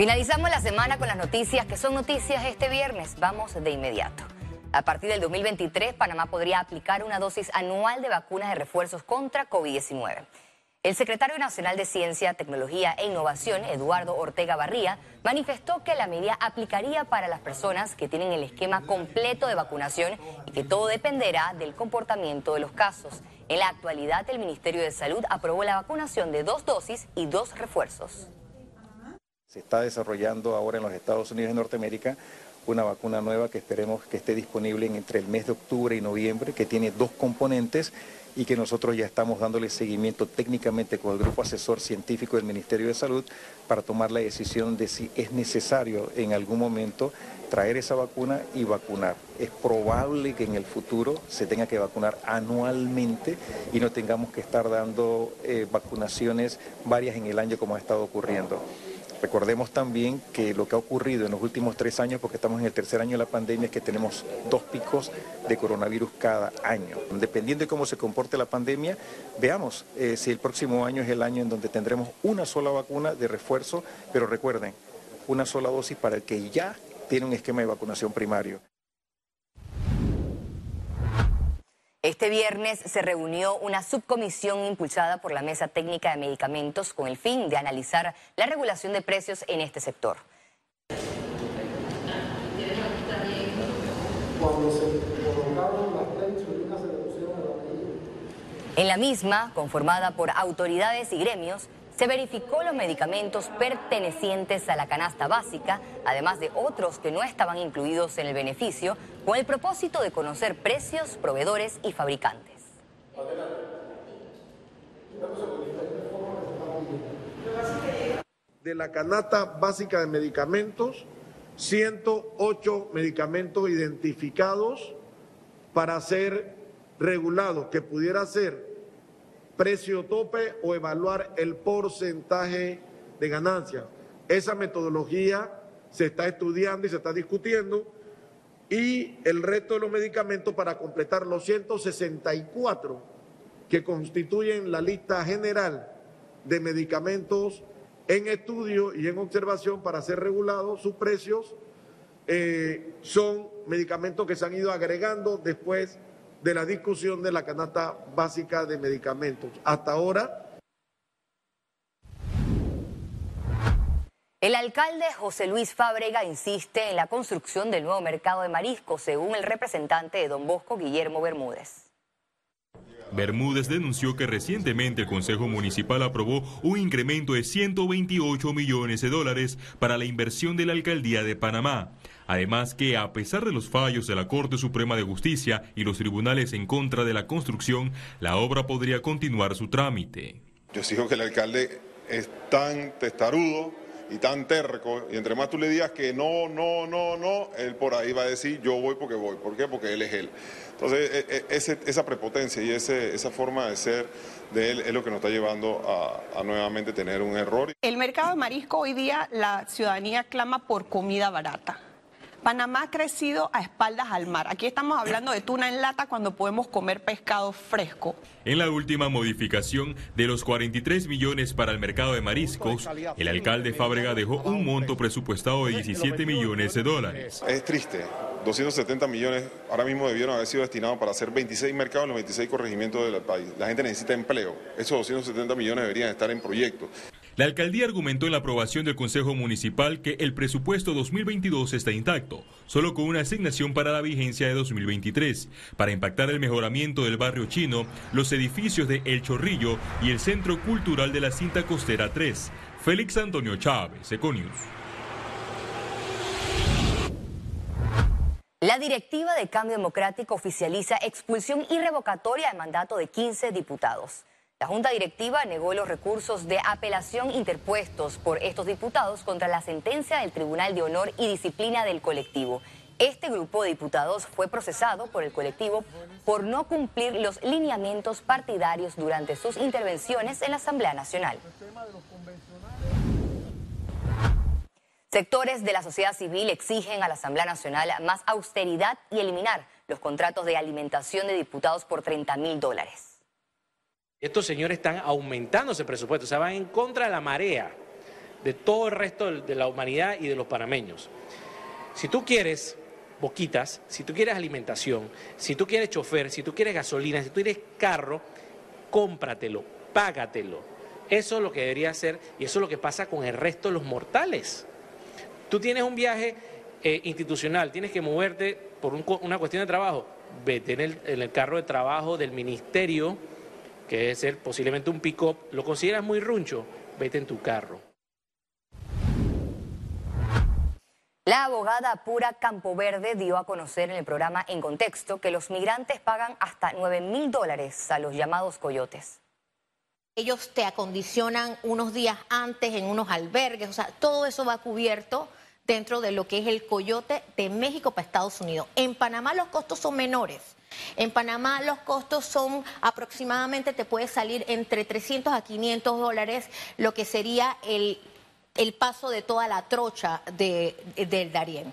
Finalizamos la semana con las noticias que son noticias este viernes. Vamos de inmediato. A partir del 2023, Panamá podría aplicar una dosis anual de vacunas de refuerzos contra COVID-19. El secretario nacional de Ciencia, Tecnología e Innovación, Eduardo Ortega Barría, manifestó que la medida aplicaría para las personas que tienen el esquema completo de vacunación y que todo dependerá del comportamiento de los casos. En la actualidad, el Ministerio de Salud aprobó la vacunación de dos dosis y dos refuerzos. Se está desarrollando ahora en los Estados Unidos y Norteamérica una vacuna nueva que esperemos que esté disponible entre el mes de octubre y noviembre, que tiene dos componentes y que nosotros ya estamos dándole seguimiento técnicamente con el grupo asesor científico del Ministerio de Salud para tomar la decisión de si es necesario en algún momento traer esa vacuna y vacunar. Es probable que en el futuro se tenga que vacunar anualmente y no tengamos que estar dando eh, vacunaciones varias en el año como ha estado ocurriendo. Recordemos también que lo que ha ocurrido en los últimos tres años, porque estamos en el tercer año de la pandemia, es que tenemos dos picos de coronavirus cada año. Dependiendo de cómo se comporte la pandemia, veamos eh, si el próximo año es el año en donde tendremos una sola vacuna de refuerzo, pero recuerden, una sola dosis para el que ya tiene un esquema de vacunación primario. Este viernes se reunió una subcomisión impulsada por la Mesa Técnica de Medicamentos con el fin de analizar la regulación de precios en este sector. En la misma, conformada por autoridades y gremios, se verificó los medicamentos pertenecientes a la canasta básica, además de otros que no estaban incluidos en el beneficio, con el propósito de conocer precios, proveedores y fabricantes. De la canasta básica de medicamentos, 108 medicamentos identificados para ser regulados, que pudiera ser precio tope o evaluar el porcentaje de ganancia. Esa metodología se está estudiando y se está discutiendo y el resto de los medicamentos para completar los 164 que constituyen la lista general de medicamentos en estudio y en observación para ser regulados, sus precios eh, son medicamentos que se han ido agregando después de la discusión de la canasta básica de medicamentos. Hasta ahora... El alcalde José Luis Fábrega insiste en la construcción del nuevo mercado de mariscos, según el representante de Don Bosco, Guillermo Bermúdez. Bermúdez denunció que recientemente el Consejo Municipal aprobó un incremento de 128 millones de dólares para la inversión de la Alcaldía de Panamá. Además que a pesar de los fallos de la Corte Suprema de Justicia y los tribunales en contra de la construcción, la obra podría continuar su trámite. Yo sigo que el alcalde es tan testarudo y tan terco, y entre más tú le digas que no, no, no, no, él por ahí va a decir yo voy porque voy. ¿Por qué? Porque él es él. Entonces, e, e, esa prepotencia y esa forma de ser de él es lo que nos está llevando a, a, nuevamente tener un error. El mercado de marisco hoy día la ciudadanía clama por comida barata. Panamá ha crecido a espaldas al mar. Aquí estamos hablando de tuna en lata cuando podemos comer pescado fresco. En la última modificación de los 43 millones para el mercado de mariscos, el alcalde Fábrega dejó un monto presupuestado de 17 millones de dólares. Es triste. 270 millones ahora mismo debieron haber sido destinados para hacer 26 mercados en los 26 corregimientos del país. La gente necesita empleo. Esos 270 millones deberían estar en proyectos. La alcaldía argumentó en la aprobación del Consejo Municipal que el presupuesto 2022 está intacto, solo con una asignación para la vigencia de 2023, para impactar el mejoramiento del barrio chino, los edificios de El Chorrillo y el Centro Cultural de la Cinta Costera 3. Félix Antonio Chávez, Econius. La directiva de Cambio Democrático oficializa expulsión irrevocatoria de mandato de 15 diputados. La Junta Directiva negó los recursos de apelación interpuestos por estos diputados contra la sentencia del Tribunal de Honor y Disciplina del colectivo. Este grupo de diputados fue procesado por el colectivo por no cumplir los lineamientos partidarios durante sus intervenciones en la Asamblea Nacional. Sectores de la sociedad civil exigen a la Asamblea Nacional más austeridad y eliminar los contratos de alimentación de diputados por 30 mil dólares. Estos señores están aumentando ese presupuesto, o sea, van en contra de la marea. de todo el resto de la humanidad y de los panameños. Si tú quieres boquitas, si tú quieres alimentación, si tú quieres chofer, si tú quieres gasolina, si tú quieres carro, cómpratelo, págatelo. Eso es lo que debería hacer y eso es lo que pasa con el resto de los mortales. Tú tienes un viaje eh, institucional, tienes que moverte por una cuestión de trabajo, vete en el, en el carro de trabajo del ministerio, que debe ser posiblemente un pick-up, lo consideras muy runcho, vete en tu carro. La abogada Pura Campoverde dio a conocer en el programa En Contexto que los migrantes pagan hasta 9 mil dólares a los llamados coyotes. Ellos te acondicionan unos días antes en unos albergues, o sea, todo eso va cubierto dentro de lo que es el coyote de México para Estados Unidos. En Panamá los costos son menores. En Panamá los costos son aproximadamente, te puede salir entre 300 a 500 dólares, lo que sería el, el paso de toda la trocha de, del Darién.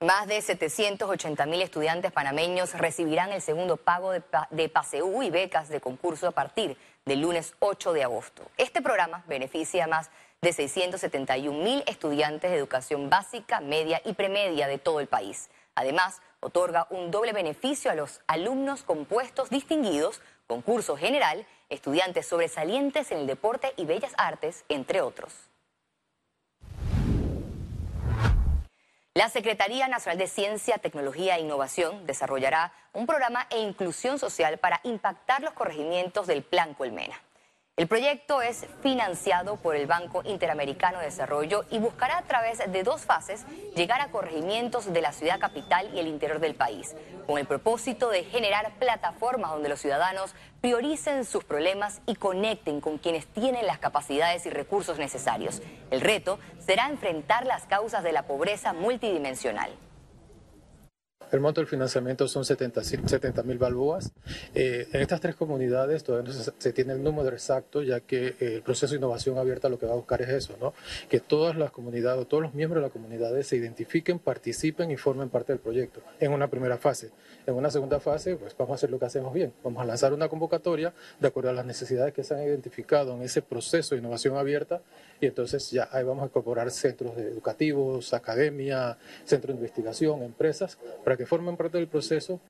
Más de 780 mil estudiantes panameños recibirán el segundo pago de, de PASEU y becas de concurso a partir del lunes 8 de agosto. Este programa beneficia a más de 671 mil estudiantes de educación básica, media y premedia de todo el país. Además, otorga un doble beneficio a los alumnos con puestos distinguidos, concurso general, estudiantes sobresalientes en el deporte y bellas artes, entre otros. La Secretaría Nacional de Ciencia, Tecnología e Innovación desarrollará un programa e inclusión social para impactar los corregimientos del Plan Colmena. El proyecto es financiado por el Banco Interamericano de Desarrollo y buscará a través de dos fases llegar a corregimientos de la ciudad capital y el interior del país, con el propósito de generar plataformas donde los ciudadanos prioricen sus problemas y conecten con quienes tienen las capacidades y recursos necesarios. El reto será enfrentar las causas de la pobreza multidimensional. El monto del financiamiento son 70 mil balboas. Eh, en estas tres comunidades todavía no se, tiene el número exacto, ya que eh, el proceso de innovación abierta lo que va a buscar es eso, ¿no? que todas las comunidades, todos los miembros de las comunidades se identifiquen, participen y formen parte del proyecto en una primera fase. En una segunda fase, pues vamos a hacer lo que hacemos bien. Vamos a lanzar una convocatoria de acuerdo a las necesidades que se han identificado en ese proceso de innovación abierta y entonces ya ahí vamos a incorporar centros educativos, academia, centros de investigación, empresas, para que formen parte del proceso.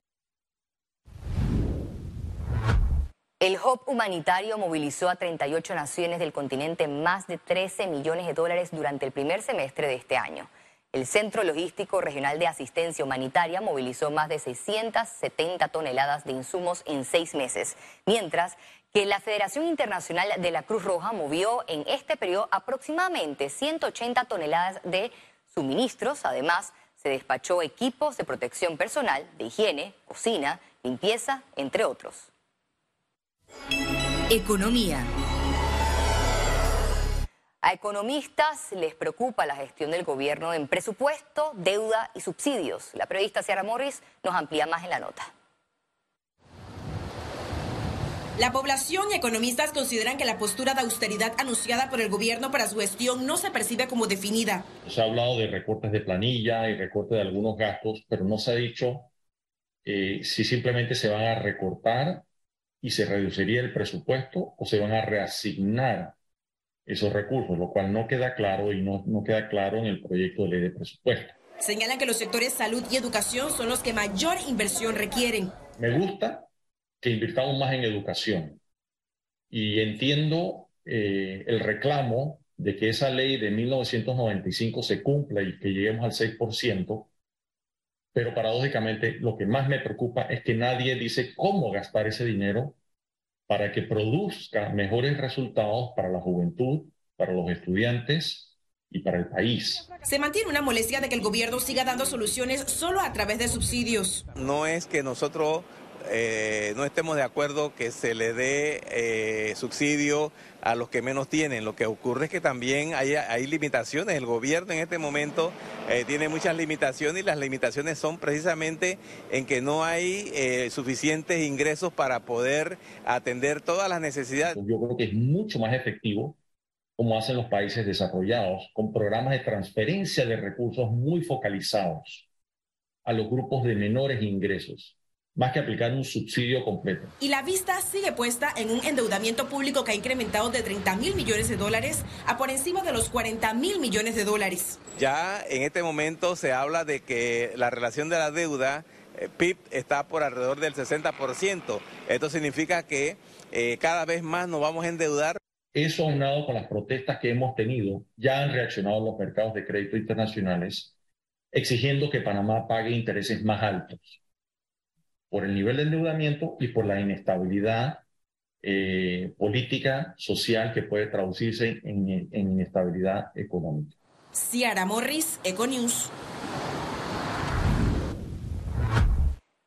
El Hub humanitario movilizó a 38 naciones del continente más de 13 millones de dólares durante el primer semestre de este año. El Centro Logístico Regional de Asistencia Humanitaria movilizó más de 670 toneladas de insumos en seis meses, mientras que la Federación Internacional de la Cruz Roja movió en este periodo aproximadamente 180 toneladas de suministros. Además, se despachó equipos de protección personal, de higiene, cocina, limpieza, entre otros. Economía. A economistas les preocupa la gestión del gobierno en presupuesto, deuda y subsidios. La periodista Ciara Morris nos amplía más en la nota. La población y economistas consideran que la postura de austeridad anunciada por el gobierno para su gestión no se percibe como definida. Se ha hablado de recortes de planilla y recortes de algunos gastos, pero no se ha dicho eh, si simplemente se van a recortar y se reduciría el presupuesto o se van a reasignar esos recursos, lo cual no queda claro y no, no queda claro en el proyecto de ley de presupuesto. Señalan que los sectores salud y educación son los que mayor inversión requieren. Me gusta que invirtamos más en educación. Y entiendo eh, el reclamo de que esa ley de 1995 se cumpla y que lleguemos al 6%, pero paradójicamente lo que más me preocupa es que nadie dice cómo gastar ese dinero para que produzca mejores resultados para la juventud, para los estudiantes y para el país. Se mantiene una molestia de que el gobierno siga dando soluciones solo a través de subsidios. No es que nosotros eh, no estemos de acuerdo que se le dé eh, subsidio a los que menos tienen. Lo que ocurre es que también hay, limitaciones. El gobierno en este momento eh, tiene muchas limitaciones y las limitaciones son precisamente en que no hay suficientes ingresos para poder atender todas las necesidades. Yo creo que es mucho más efectivo como hacen los países desarrollados, con programas de transferencia de recursos muy focalizados a los grupos de menores ingresos más que aplicar un subsidio completo. Y la vista sigue puesta en un endeudamiento público que ha incrementado de 30 mil millones de dólares a por encima de los 40 mil millones de dólares. Ya en este momento se habla de que la relación de la deuda eh, PIB está por alrededor del 60%. Esto significa que eh, cada vez más nos vamos a endeudar. Eso aunado con las protestas que hemos tenido, ya han reaccionado los mercados de crédito internacionales exigiendo que Panamá pague intereses más altos por el nivel de endeudamiento y por la inestabilidad eh, política, social que puede traducirse en, en inestabilidad económica. Ciara Morris, Econews.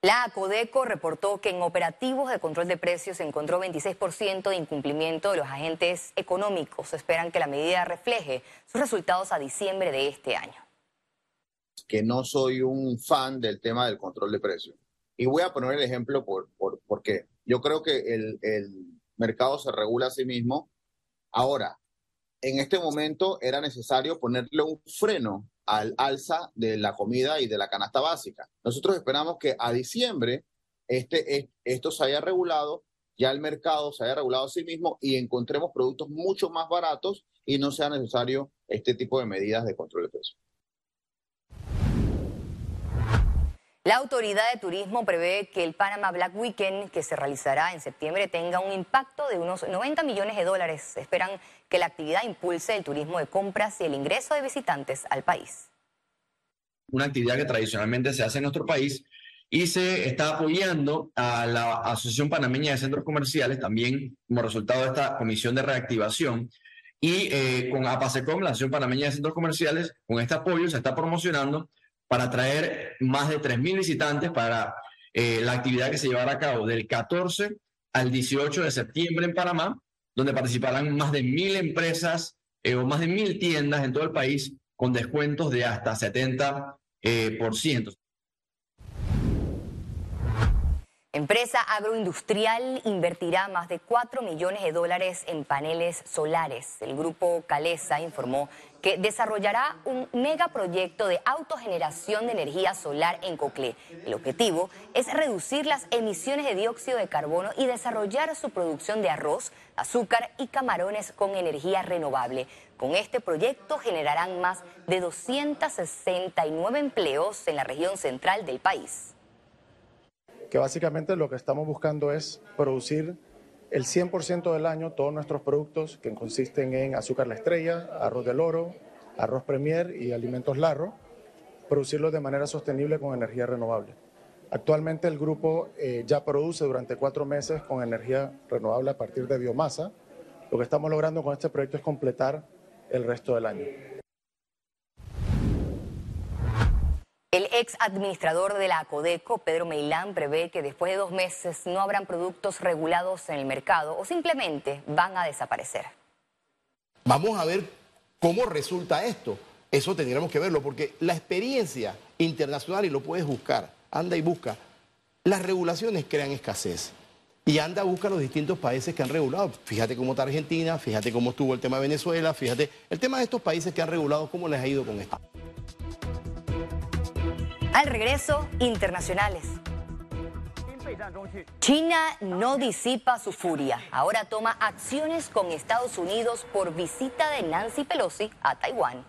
La ACODECO reportó que en operativos de control de precios se encontró 26% de incumplimiento de los agentes económicos. Esperan que la medida refleje sus resultados a diciembre de este año. Que no soy un fan del tema del control de precios. Y voy a poner el ejemplo por, por, porque yo creo que el, el mercado se regula a sí mismo. Ahora, en este momento era necesario ponerle un freno al alza de la comida y de la canasta básica. Nosotros esperamos que a diciembre este, esto se haya regulado, ya el mercado se haya regulado a sí mismo y encontremos productos mucho más baratos y no sea necesario este tipo de medidas de control de precios. La Autoridad de Turismo prevé que el Panama Black Weekend, que se realizará en septiembre, tenga un impacto de unos 90 millones de dólares. Esperan que la actividad impulse el turismo de compras y el ingreso de visitantes al país. Una actividad que tradicionalmente se hace en nuestro país y se está apoyando a la Asociación Panameña de Centros Comerciales, también como resultado de esta comisión de reactivación. Y eh, con APASECOM, la Asociación Panameña de Centros Comerciales, con este apoyo se está promocionando para traer más de 3.000 visitantes para eh, la actividad que se llevará a cabo del 14 al 18 de septiembre en Panamá, donde participarán más de 1.000 empresas eh, o más de 1.000 tiendas en todo el país con descuentos de hasta 70%. Eh, por ciento. Empresa agroindustrial invertirá más de 4 millones de dólares en paneles solares. El grupo Calesa informó que desarrollará un megaproyecto de autogeneración de energía solar en Coclé. El objetivo es reducir las emisiones de dióxido de carbono y desarrollar su producción de arroz, azúcar y camarones con energía renovable. Con este proyecto generarán más de 269 empleos en la región central del país que básicamente lo que estamos buscando es producir el 100% del año todos nuestros productos que consisten en azúcar la estrella, arroz del oro, arroz premier y alimentos larro, producirlos de manera sostenible con energía renovable. Actualmente el grupo eh, ya produce durante cuatro meses con energía renovable a partir de biomasa. Lo que estamos logrando con este proyecto es completar el resto del año. El ex administrador de la Codeco, Pedro Meilán, prevé que después de dos meses no habrán productos regulados en el mercado o simplemente van a desaparecer. Vamos a ver cómo resulta esto. Eso tendríamos que verlo porque la experiencia internacional, y lo puedes buscar, anda y busca, las regulaciones crean escasez. Y anda, busca los distintos países que han regulado. Fíjate cómo está Argentina, fíjate cómo estuvo el tema de Venezuela, fíjate el tema de estos países que han regulado, cómo les ha ido con esto. Al regreso, internacionales. China no disipa su furia. Ahora toma acciones con Estados Unidos por visita de Nancy Pelosi a Taiwán.